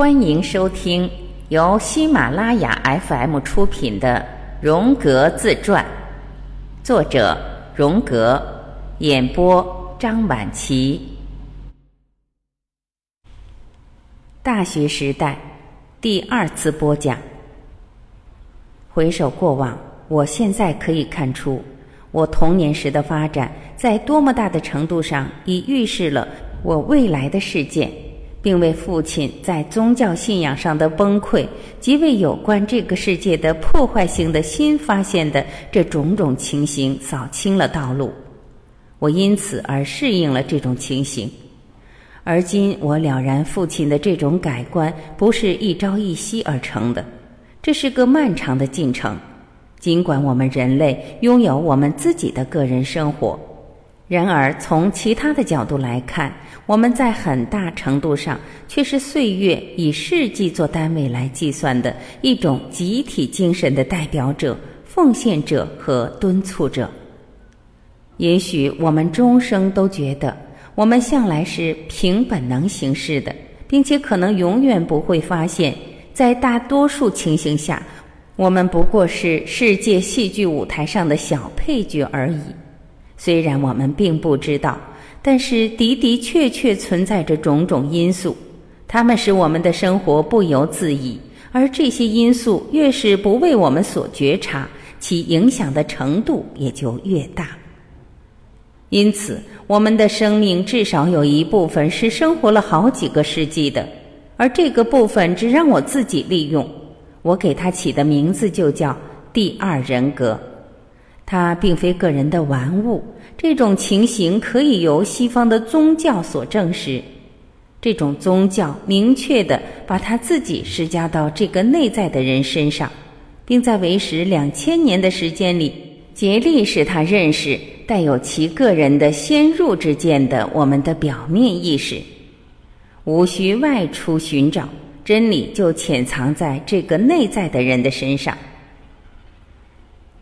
欢迎收听由喜马拉雅 FM 出品的《荣格自传》，作者荣格，演播张晚琪。大学时代第二次播讲。回首过往，我现在可以看出，我童年时的发展，在多么大的程度上已预示了我未来的事件。并为父亲在宗教信仰上的崩溃，及为有关这个世界的破坏性的新发现的这种种情形扫清了道路。我因此而适应了这种情形。而今我了然，父亲的这种改观不是一朝一夕而成的，这是个漫长的进程。尽管我们人类拥有我们自己的个人生活。然而，从其他的角度来看，我们在很大程度上却是岁月以世纪做单位来计算的一种集体精神的代表者、奉献者和敦促者。也许我们终生都觉得，我们向来是凭本能行事的，并且可能永远不会发现，在大多数情形下，我们不过是世界戏剧舞台上的小配角而已。虽然我们并不知道，但是的的确确存在着种种因素，它们使我们的生活不由自已，而这些因素越是不为我们所觉察，其影响的程度也就越大。因此，我们的生命至少有一部分是生活了好几个世纪的，而这个部分只让我自己利用。我给它起的名字就叫第二人格。它并非个人的玩物，这种情形可以由西方的宗教所证实。这种宗教明确的把他自己施加到这个内在的人身上，并在为时两千年的时间里，竭力使他认识带有其个人的先入之见的我们的表面意识。无需外出寻找真理，就潜藏在这个内在的人的身上。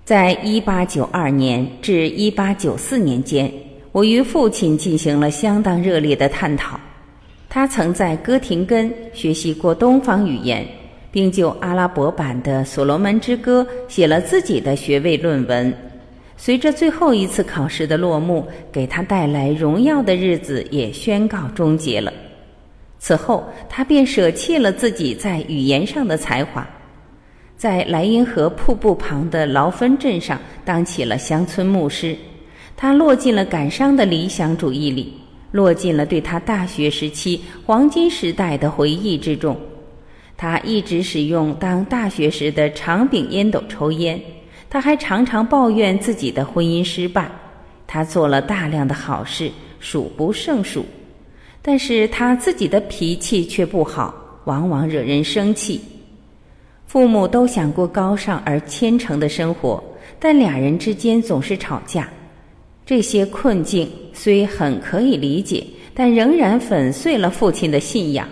在一八九二年至一八九四年间，我与父亲进行了相当热烈的探讨。他曾在哥廷根学习过东方语言，并就阿拉伯版的《所罗门之歌》写了自己的学位论文。随着最后一次考试的落幕，给他带来荣耀的日子也宣告终结了。此后，他便舍弃了自己在语言上的才华。在莱茵河瀑布旁的劳芬镇上当起了乡村牧师，他落进了感伤的理想主义里，落进了对他大学时期黄金时代的回忆之中。他一直使用当大学时的长柄烟斗抽烟，他还常常抱怨自己的婚姻失败。他做了大量的好事，数不胜数，但是他自己的脾气却不好，往往惹人生气。父母都想过高尚而虔诚的生活，但俩人之间总是吵架。这些困境虽很可以理解，但仍然粉碎了父亲的信仰。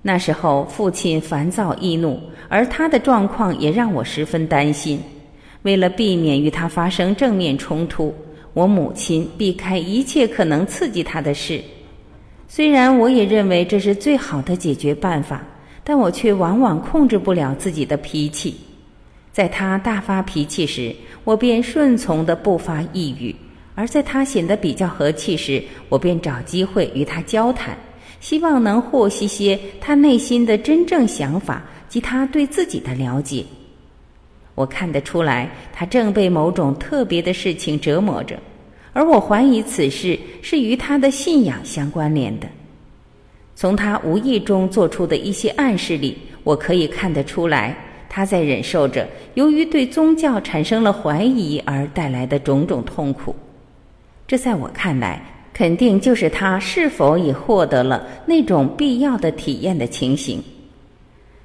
那时候，父亲烦躁易怒，而他的状况也让我十分担心。为了避免与他发生正面冲突，我母亲避开一切可能刺激他的事。虽然我也认为这是最好的解决办法。但我却往往控制不了自己的脾气，在他大发脾气时，我便顺从的不发一语；而在他显得比较和气时，我便找机会与他交谈，希望能获悉些他内心的真正想法及他对自己的了解。我看得出来，他正被某种特别的事情折磨着，而我怀疑此事是与他的信仰相关联的。从他无意中做出的一些暗示里，我可以看得出来，他在忍受着由于对宗教产生了怀疑而带来的种种痛苦。这在我看来，肯定就是他是否已获得了那种必要的体验的情形。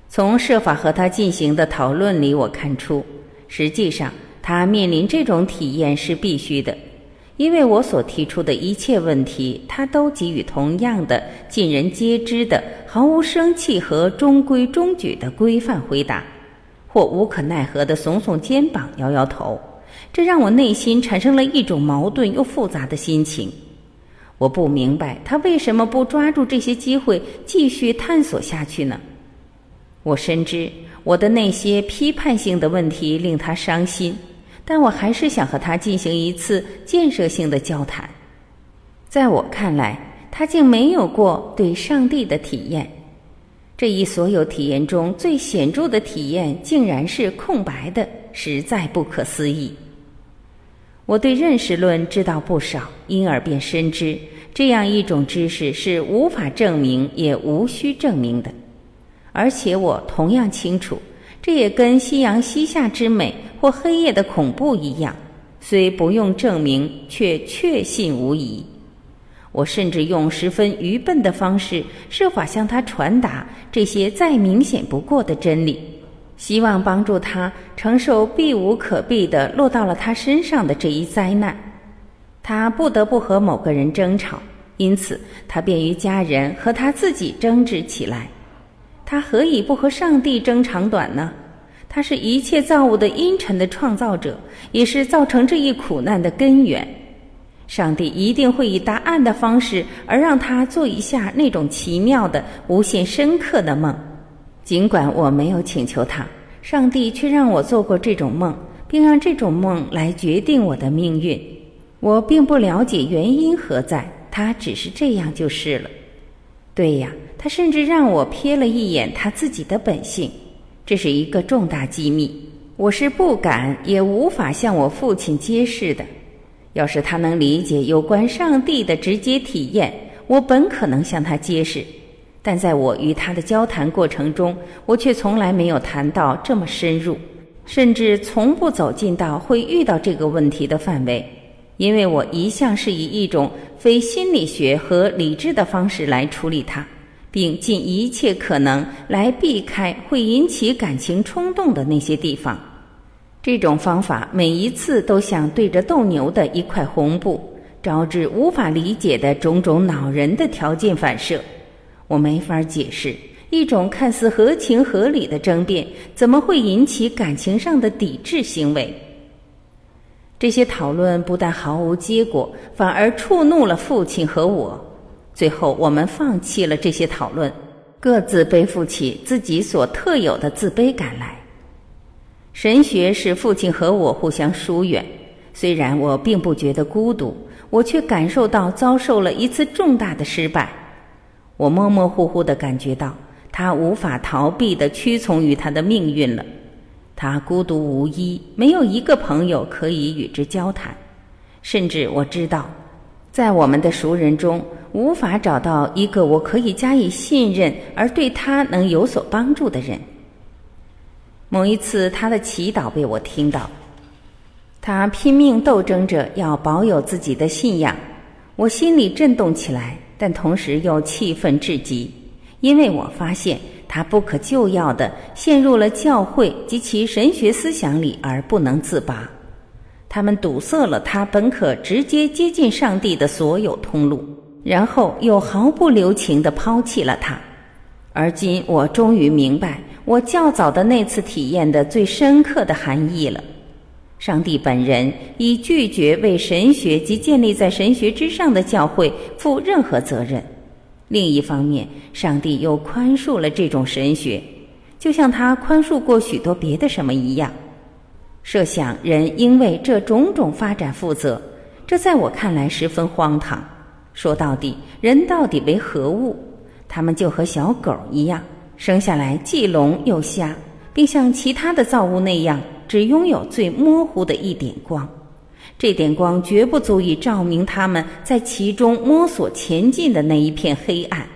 从设法和他进行的讨论里，我看出，实际上他面临这种体验是必须的。因为我所提出的一切问题，他都给予同样的尽人皆知的、毫无生气和中规中矩的规范回答，或无可奈何的耸耸肩膀、摇摇头，这让我内心产生了一种矛盾又复杂的心情。我不明白他为什么不抓住这些机会继续探索下去呢？我深知我的那些批判性的问题令他伤心，但我还是想和他进行一次建设性的交谈。在我看来，他竟没有过对上帝的体验。这一所有体验中最显著的体验，竟然是空白的，实在不可思议。我对认识论知道不少，因而便深知这样一种知识是无法证明也无需证明的。而且我同样清楚，这也跟夕阳西下之美或黑夜的恐怖一样，虽不用证明，却确信无疑。我甚至用十分愚笨的方式，设法向他传达这些再明显不过的真理。希望帮助他承受避无可避的落到了他身上的这一灾难，他不得不和某个人争吵，因此他便与家人和他自己争执起来。他何以不和上帝争长短呢？他是一切造物的阴沉的创造者，也是造成这一苦难的根源。上帝一定会以答案的方式而让他做一下那种奇妙的、无限深刻的梦。尽管我没有请求他，上帝却让我做过这种梦，并让这种梦来决定我的命运。我并不了解原因何在，他只是这样就是了。对呀，他甚至让我瞥了一眼他自己的本性，这是一个重大机密，我是不敢也无法向我父亲揭示的。要是他能理解有关上帝的直接体验，我本可能向他揭示。但在我与他的交谈过程中，我却从来没有谈到这么深入，甚至从不走进到会遇到这个问题的范围，因为我一向是以一种非心理学和理智的方式来处理它，并尽一切可能来避开会引起感情冲动的那些地方。这种方法每一次都像对着斗牛的一块红布，招致无法理解的种种恼人的条件反射。我没法解释，一种看似合情合理的争辩，怎么会引起感情上的抵制行为？这些讨论不但毫无结果，反而触怒了父亲和我。最后，我们放弃了这些讨论，各自背负起自己所特有的自卑感来。神学使父亲和我互相疏远，虽然我并不觉得孤独，我却感受到遭受了一次重大的失败。我模模糊糊的感觉到，他无法逃避的屈从于他的命运了。他孤独无依，没有一个朋友可以与之交谈，甚至我知道，在我们的熟人中，无法找到一个我可以加以信任而对他能有所帮助的人。某一次，他的祈祷被我听到，他拼命斗争着要保有自己的信仰，我心里震动起来。但同时又气愤至极，因为我发现他不可救药的陷入了教会及其神学思想里而不能自拔，他们堵塞了他本可直接接近上帝的所有通路，然后又毫不留情地抛弃了他。而今我终于明白我较早的那次体验的最深刻的含义了。上帝本人已拒绝为神学及建立在神学之上的教会负任何责任。另一方面，上帝又宽恕了这种神学，就像他宽恕过许多别的什么一样。设想人应为这种种发展负责，这在我看来十分荒唐。说到底，人到底为何物？他们就和小狗一样，生下来既聋又瞎，并像其他的造物那样。只拥有最模糊的一点光，这点光绝不足以照明他们在其中摸索前进的那一片黑暗。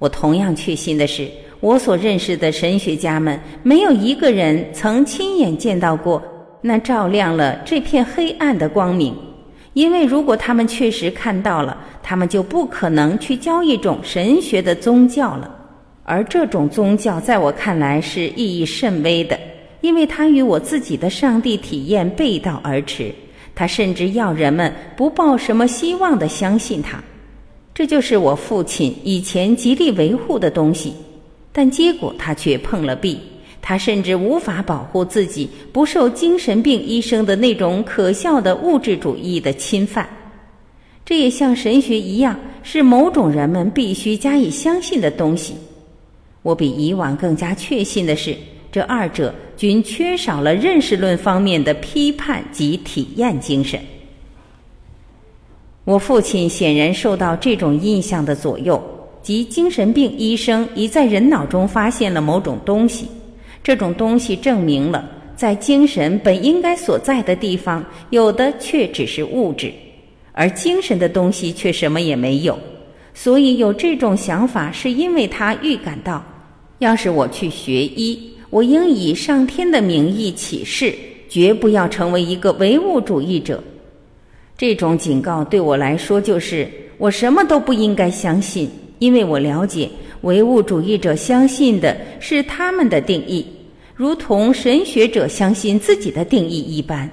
我同样确信的是，我所认识的神学家们没有一个人曾亲眼见到过那照亮了这片黑暗的光明，因为如果他们确实看到了，他们就不可能去教一种神学的宗教了，而这种宗教在我看来是意义甚微的。因为他与我自己的上帝体验背道而驰，他甚至要人们不抱什么希望的相信他，这就是我父亲以前极力维护的东西，但结果他却碰了壁，他甚至无法保护自己不受精神病医生的那种可笑的物质主义的侵犯。这也像神学一样，是某种人们必须加以相信的东西。我比以往更加确信的是，这二者均缺少了认识论方面的批判及体验精神。我父亲显然受到这种印象的左右，即精神病医生已在人脑中发现了某种东西，这种东西证明了在精神本应该所在的地方，有的却只是物质，而精神的东西却什么也没有。所以有这种想法，是因为他预感到，要是我去学医，我应以上天的名义起誓，绝不要成为一个唯物主义者。这种警告对我来说，就是我什么都不应该相信，因为我了解唯物主义者相信的是他们的定义，如同神学者相信自己的定义一般。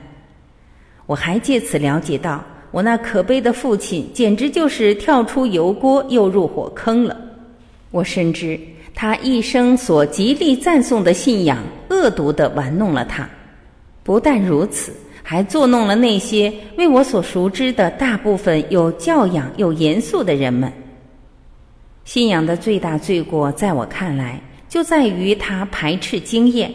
我还借此了解到。我那可悲的父亲简直就是跳出油锅又入火坑了。我深知他一生所极力赞颂的信仰恶毒地玩弄了他。不但如此，还作弄了那些为我所熟知的大部分有教养又严肃的人们。信仰的最大罪过，在我看来，就在于他排斥经验。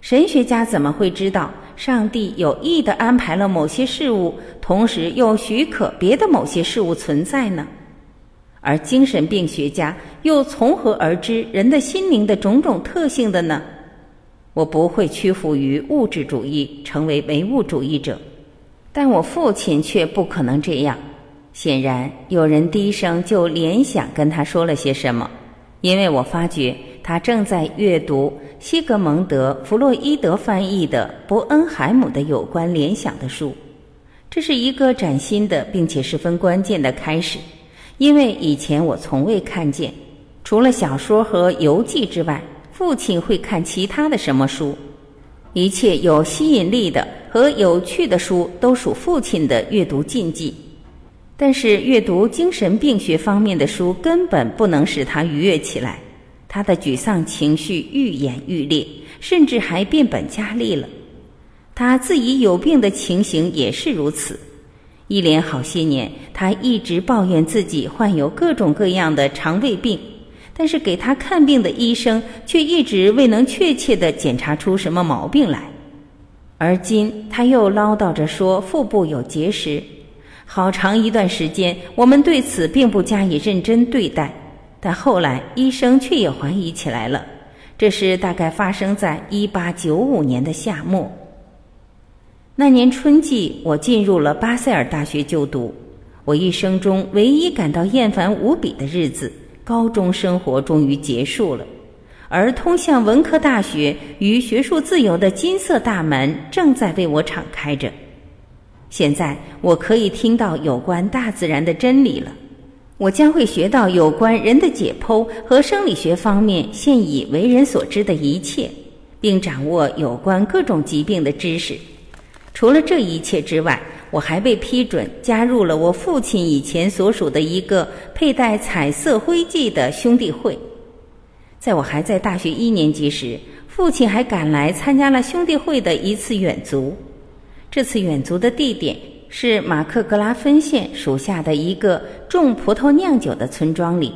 神学家怎么会知道？上帝有意的安排了某些事物，同时又许可别的某些事物存在呢？而精神病学家又从何而知人的心灵的种种特性的呢？我不会屈服于物质主义，成为唯物主义者，但我父亲却不可能这样。显然，有人低声就联想跟他说了些什么，因为我发觉他正在阅读。西格蒙德·弗洛伊德翻译的伯恩海姆的有关联想的书，这是一个崭新的并且十分关键的开始，因为以前我从未看见，除了小说和游记之外，父亲会看其他的什么书。一切有吸引力的和有趣的书都属父亲的阅读禁忌，但是阅读精神病学方面的书根本不能使他愉悦起来。他的沮丧情绪愈演愈烈，甚至还变本加厉了。他自己有病的情形也是如此。一连好些年，他一直抱怨自己患有各种各样的肠胃病，但是给他看病的医生却一直未能确切地检查出什么毛病来。而今他又唠叨着说腹部有结石。好长一段时间，我们对此并不加以认真对待。但后来，医生却也怀疑起来了。这是大概发生在一八九五年的夏末。那年春季，我进入了巴塞尔大学就读。我一生中唯一感到厌烦无比的日子——高中生活终于结束了，而通向文科大学与学术自由的金色大门正在为我敞开着。现在，我可以听到有关大自然的真理了。我将会学到有关人的解剖和生理学方面现已为人所知的一切，并掌握有关各种疾病的知识。除了这一切之外，我还被批准加入了我父亲以前所属的一个佩戴彩色徽记的兄弟会。在我还在大学一年级时，父亲还赶来参加了兄弟会的一次远足。这次远足的地点。是马克格拉芬县属下的一个种葡萄酿酒的村庄里，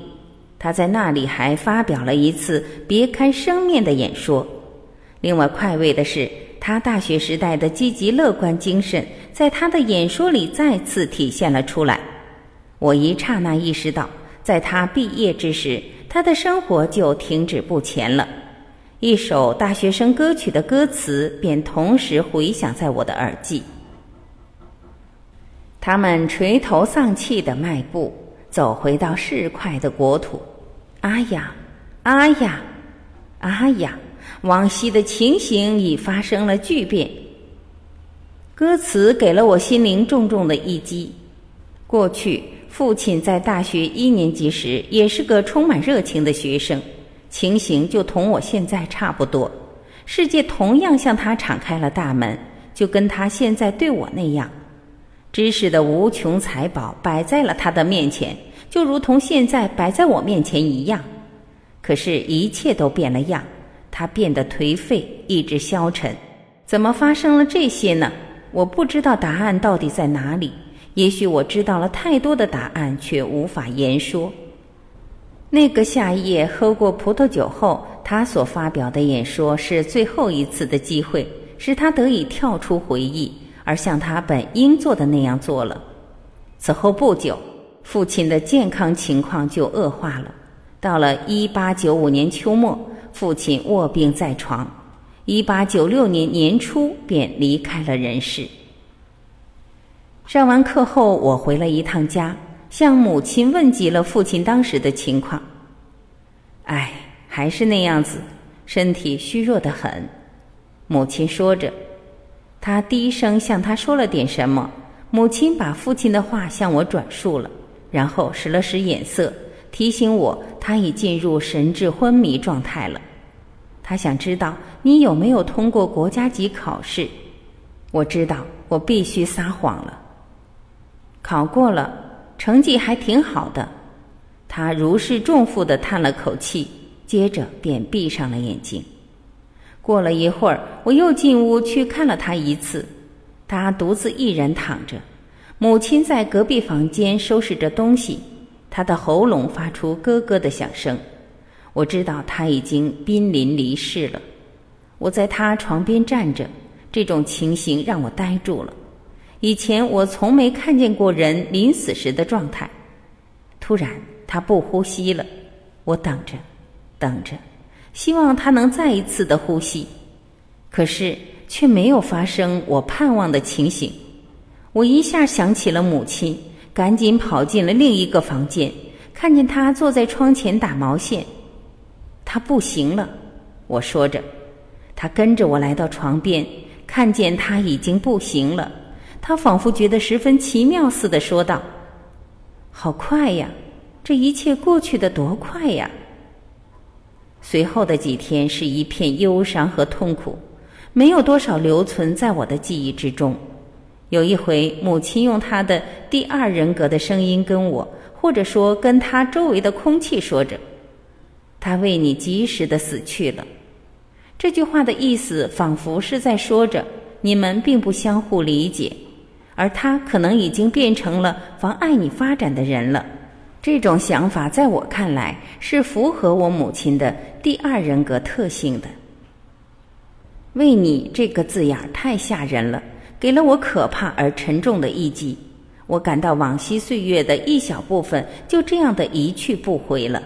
他在那里还发表了一次别开生面的演说。另外，快慰的是，他大学时代的积极乐观精神在他的演说里再次体现了出来。我一刹那意识到，在他毕业之时，他的生活就停止不前了。一首大学生歌曲的歌词便同时回响在我的耳际。他们垂头丧气的迈步，走回到市侩的国土。啊呀，啊呀，啊呀！往昔的情形已发生了巨变。歌词给了我心灵重重的一击。过去，父亲在大学一年级时也是个充满热情的学生，情形就同我现在差不多。世界同样向他敞开了大门，就跟他现在对我那样。知识的无穷财宝摆在了他的面前，就如同现在摆在我面前一样。可是，一切都变了样，他变得颓废，意志消沉。怎么发生了这些呢？我不知道答案到底在哪里，也许我知道了太多的答案，却无法言说。那个夏夜喝过葡萄酒后，他所发表的演说是最后一次的机会，使他得以跳出回忆，而像他本应做的那样做了。此后不久，父亲的健康情况就恶化了。到了一八九五年秋末，父亲卧病在床；一八九六年年初便离开了人世。上完课后，我回了一趟家。向母亲问及了父亲当时的情况。唉，还是那样子，身体虚弱的很。母亲说着，他低声向他说了点什么。母亲把父亲的话向我转述了，然后使了使眼色，提醒我他已进入神志昏迷状态了。他想知道你有没有通过国家级考试。我知道，我必须撒谎了。考过了。成绩还挺好的，他如释重负的叹了口气，接着便闭上了眼睛。过了一会儿，我又进屋去看了他一次，他独自一人躺着，母亲在隔壁房间收拾着东西，他的喉咙发出咯咯的响声。我知道他已经濒临离世了。我在他床边站着，这种情形让我呆住了。以前我从没看见过人临死时的状态。突然，他不呼吸了。我等着，等着，希望他能再一次的呼吸。可是，却没有发生我盼望的情形。我一下想起了母亲，赶紧跑进了另一个房间，看见他坐在窗前打毛线。他不行了，我说着。他跟着我来到床边，看见他已经不行了。他仿佛觉得十分奇妙似的说道：“好快呀，这一切过去的多快呀！”随后的几天是一片忧伤和痛苦，没有多少留存在我的记忆之中。有一回，母亲用她的第二人格的声音跟我，或者说跟她周围的空气说着：“他为你及时的死去了。”这句话的意思仿佛是在说着你们并不相互理解。而他可能已经变成了妨碍你发展的人了。这种想法在我看来是符合我母亲的第二人格特性的。为你这个字眼太吓人了，给了我可怕而沉重的一击。我感到往昔岁月的一小部分就这样的一去不回了。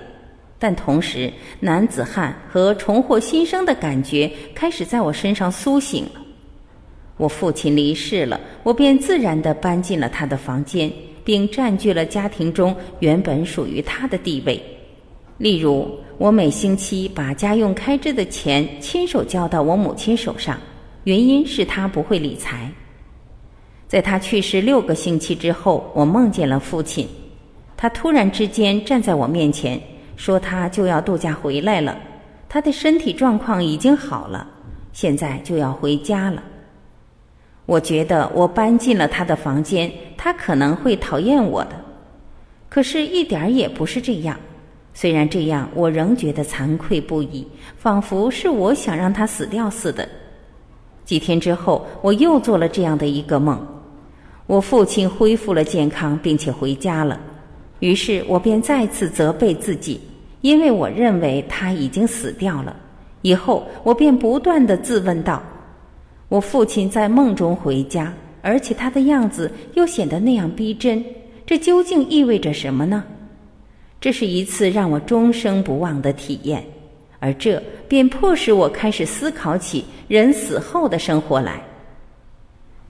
但同时，男子汉和重获新生的感觉开始在我身上苏醒了。我父亲离世了，我便自然地搬进了他的房间，并占据了家庭中原本属于他的地位。例如，我每星期把家用开支的钱亲手交到我母亲手上，原因是他不会理财。在他去世六个星期之后，我梦见了父亲，他突然之间站在我面前，说他就要度假回来了，他的身体状况已经好了，现在就要回家了。我觉得我搬进了他的房间，他可能会讨厌我的。可是，一点儿也不是这样。虽然这样，我仍觉得惭愧不已，仿佛是我想让他死掉似的。几天之后，我又做了这样的一个梦：我父亲恢复了健康，并且回家了。于是我便再次责备自己，因为我认为他已经死掉了。以后，我便不断的自问道。我父亲在梦中回家，而且他的样子又显得那样逼真，这究竟意味着什么呢？这是一次让我终生不忘的体验，而这便迫使我开始思考起人死后的生活来。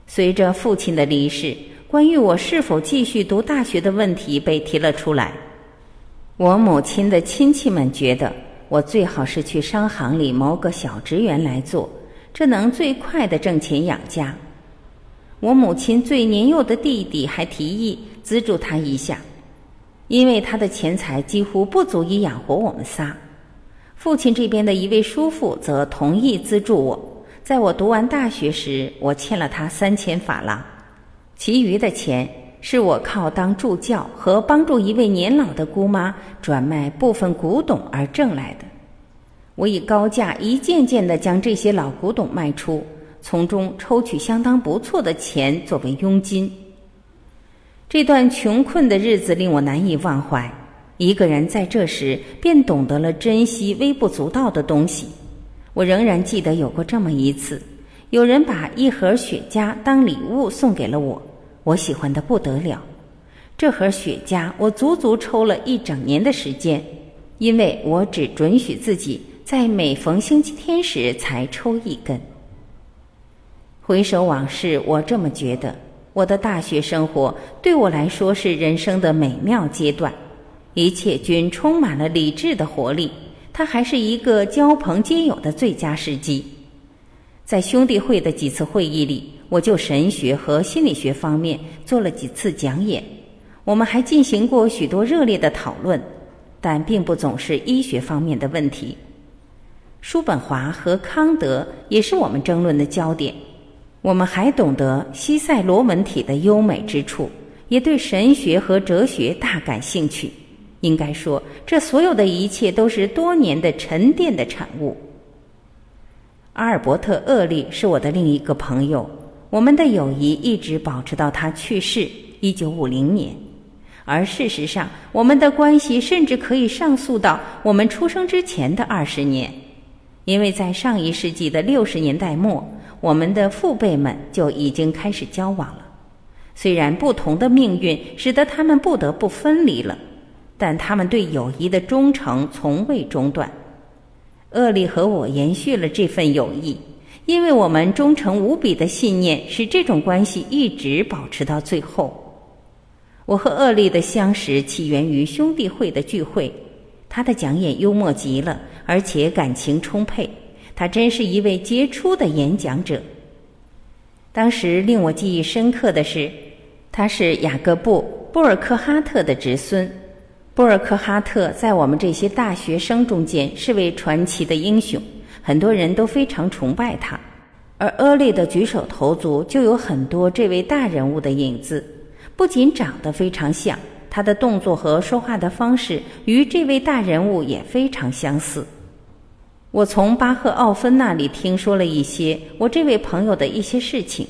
随着父亲的离世，关于我是否继续读大学的问题被提了出来。我母亲的亲戚们觉得我最好是去商行里谋个小职员来做。这能最快的挣钱养家。我母亲最年幼的弟弟还提议资助他一下，因为他的钱财几乎不足以养活我们仨。父亲这边的一位叔父则同意资助我。在我读完大学时，我欠了他三千法郎，其余的钱是我靠当助教和帮助一位年老的姑妈转卖部分古董而挣来的。我以高价一件件的将这些老古董卖出，从中抽取相当不错的钱作为佣金。这段穷困的日子令我难以忘怀。一个人在这时便懂得了珍惜微不足道的东西。我仍然记得有过这么一次，有人把一盒雪茄当礼物送给了我，我喜欢的不得了。这盒雪茄我足足抽了一整年的时间，因为我只准许自己在每逢星期天时才抽一根。回首往事，我这么觉得：我的大学生活对我来说是人生的美妙阶段。一切均充满了理智的活力，它还是一个交朋皆友的最佳时机。在兄弟会的几次会议里，我就神学和心理学方面做了几次讲演，我们还进行过许多热烈的讨论，但并不总是医学方面的问题。叔本华和康德也是我们争论的焦点。我们还懂得西塞罗文体的优美之处，也对神学和哲学大感兴趣。应该说，这所有的一切都是多年的沉淀的产物。阿尔伯特·厄利是我的另一个朋友，我们的友谊一直保持到他去世一九五零年，而事实上，我们的关系甚至可以上溯到我们出生之前的二十年，因为在上一世纪的六十年代末，我们的父辈们就已经开始交往了。虽然不同的命运使得他们不得不分离了。但他们对友谊的忠诚从未中断。厄利和我延续了这份友谊，因为我们忠诚无比的信念使这种关系一直保持到最后。我和厄利的相识起源于兄弟会的聚会，他的讲演幽默极了，而且感情充沛，他真是一位杰出的演讲者。当时令我记忆深刻的是，他是雅各布·布尔克哈特的侄孙。波尔克哈特在我们这些大学生中间是位传奇的英雄，很多人都非常崇拜他。而阿利的举手投足就有很多这位大人物的影子，不仅长得非常像，他的动作和说话的方式与这位大人物也非常相似。我从巴赫奥芬那里听说了一些我这位朋友的一些事情，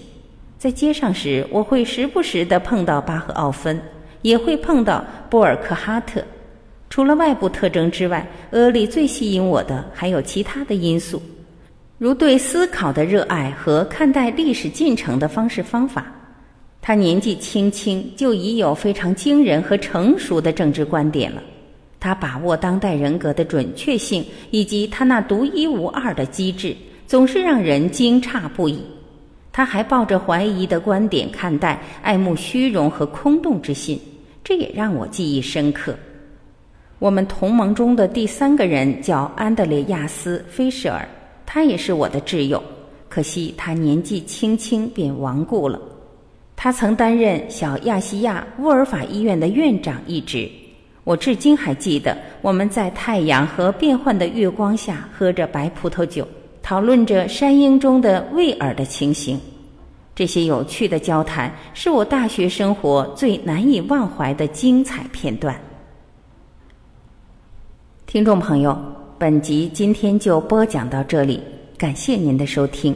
在街上时我会时不时的碰到巴赫奥芬。也会碰到波尔克哈特。除了外部特征之外，阿利最吸引我的还有其他的因素，如对思考的热爱和看待历史进程的方式方法。他年纪轻轻就已有非常惊人和成熟的政治观点了。他把握当代人格的准确性，以及他那独一无二的机智，总是让人惊诧不已。他还抱着怀疑的观点看待，爱慕虚荣和空洞之心，这也让我记忆深刻。我们同盟中的第三个人叫安德烈亚斯·菲舍尔，他也是我的挚友，可惜他年纪轻轻便亡故了。他曾担任小亚细亚沃尔法医院的院长一职，我至今还记得我们在太阳和变幻的月光下喝着白葡萄酒。讨论着山鹰中的威尔的情形，这些有趣的交谈是我大学生活最难以忘怀的精彩片段。听众朋友，本集今天就播讲到这里，感谢您的收听。